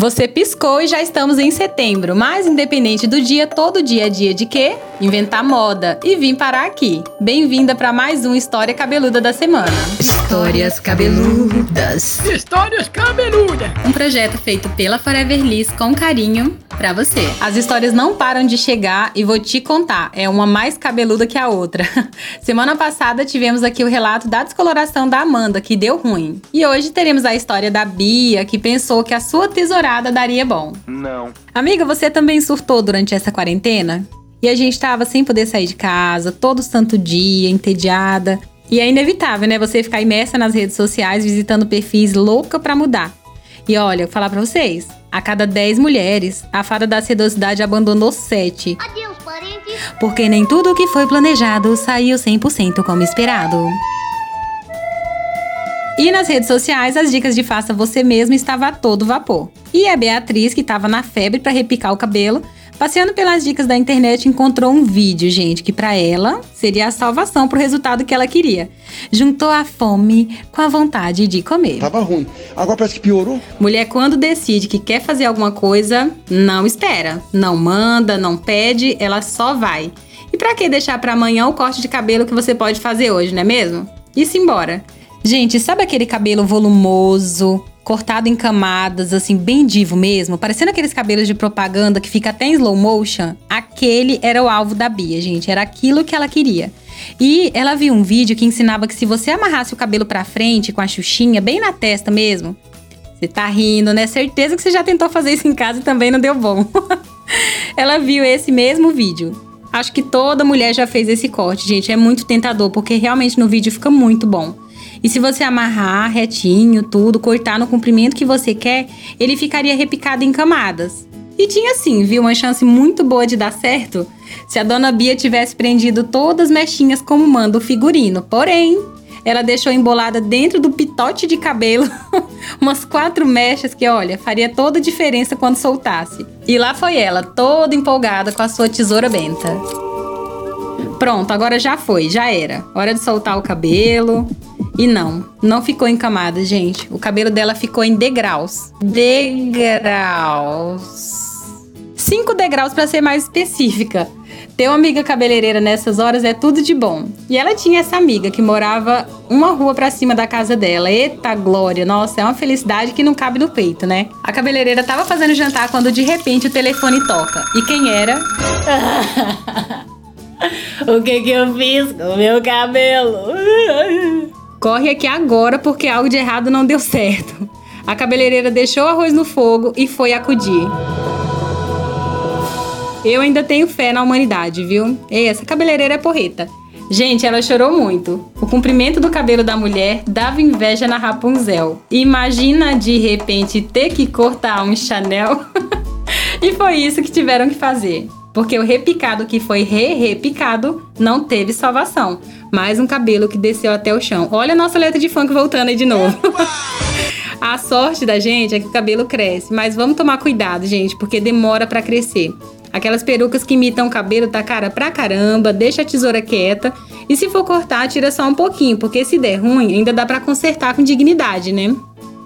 Você piscou e já estamos em setembro, mas independente do dia, todo dia é dia de quê? Inventar moda e vim parar aqui. Bem-vinda para mais um História Cabeluda da Semana. Histórias cabeludas. Histórias cabeludas. Um projeto feito pela Forever Liz com carinho para você. As histórias não param de chegar e vou te contar, é uma mais cabeluda que a outra. Semana passada tivemos aqui o relato da descoloração da Amanda, que deu ruim. E hoje teremos a história da Bia, que pensou que a sua tesourada daria bom. Não. Amiga, você também surtou durante essa quarentena? E a gente tava sem poder sair de casa, todo santo dia, entediada. E é inevitável, né? Você ficar imersa nas redes sociais, visitando perfis louca pra mudar. E olha, vou falar pra vocês: a cada 10 mulheres, a fada da sedosidade abandonou 7. Adeus, parente. Porque nem tudo o que foi planejado saiu 100% como esperado. E nas redes sociais, as dicas de faça você mesmo estava a todo vapor. E a Beatriz, que estava na febre para repicar o cabelo, passeando pelas dicas da internet, encontrou um vídeo, gente, que para ela seria a salvação pro resultado que ela queria. Juntou a fome com a vontade de comer. Tava ruim. Agora parece que piorou. Mulher, quando decide que quer fazer alguma coisa, não espera, não manda, não pede, ela só vai. E pra que deixar para amanhã o corte de cabelo que você pode fazer hoje, não é mesmo? E se embora. Gente, sabe aquele cabelo volumoso, cortado em camadas, assim, bem divo mesmo, parecendo aqueles cabelos de propaganda que fica até em slow motion? Aquele era o alvo da Bia, gente, era aquilo que ela queria. E ela viu um vídeo que ensinava que se você amarrasse o cabelo pra frente com a xuxinha, bem na testa mesmo, você tá rindo, né? Certeza que você já tentou fazer isso em casa e também não deu bom. ela viu esse mesmo vídeo. Acho que toda mulher já fez esse corte, gente. É muito tentador, porque realmente no vídeo fica muito bom. E se você amarrar retinho, tudo, cortar no comprimento que você quer, ele ficaria repicado em camadas. E tinha sim, viu, uma chance muito boa de dar certo se a dona Bia tivesse prendido todas as mechinhas como manda o figurino. Porém, ela deixou embolada dentro do pitote de cabelo umas quatro mechas que, olha, faria toda a diferença quando soltasse. E lá foi ela, toda empolgada com a sua tesoura benta. Pronto, agora já foi, já era. Hora de soltar o cabelo. E não, não ficou em camadas, gente. O cabelo dela ficou em degraus. Degraus. Cinco degraus para ser mais específica. Ter uma amiga cabeleireira nessas horas é tudo de bom. E ela tinha essa amiga que morava uma rua para cima da casa dela. Eita glória, nossa, é uma felicidade que não cabe no peito, né? A cabeleireira tava fazendo jantar quando de repente o telefone toca. E quem era? o que que eu fiz com o meu cabelo? Corre aqui agora porque algo de errado não deu certo. A cabeleireira deixou o arroz no fogo e foi acudir. Eu ainda tenho fé na humanidade, viu? Ei, essa cabeleireira é porreta. Gente, ela chorou muito. O comprimento do cabelo da mulher dava inveja na Rapunzel. Imagina de repente ter que cortar um Chanel. e foi isso que tiveram que fazer. Porque o repicado que foi re-repicado não teve salvação. Mais um cabelo que desceu até o chão. Olha a nossa letra de funk voltando aí de novo. a sorte da gente é que o cabelo cresce, mas vamos tomar cuidado, gente, porque demora para crescer. Aquelas perucas que imitam o cabelo tá cara pra caramba, deixa a tesoura quieta. E se for cortar, tira só um pouquinho, porque se der ruim, ainda dá para consertar com dignidade, né?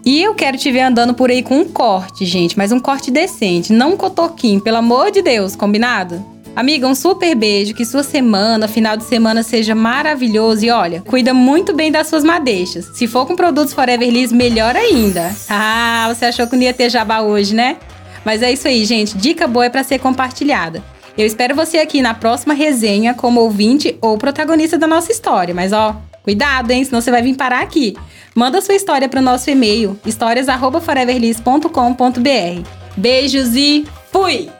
E eu quero te ver andando por aí com um corte, gente, mas um corte decente, não um cotoquinho, pelo amor de Deus, combinado? Amiga, um super beijo, que sua semana, final de semana seja maravilhoso e olha, cuida muito bem das suas madeixas. Se for com produtos Forever Liss, melhor ainda. Ah, você achou que não ia ter jabá hoje, né? Mas é isso aí, gente, dica boa é para ser compartilhada. Eu espero você aqui na próxima resenha como ouvinte ou protagonista da nossa história, mas ó, cuidado, hein, senão você vai vir parar aqui. Manda sua história para o nosso e-mail, histórias@foreverliss.com.br. Beijos e fui!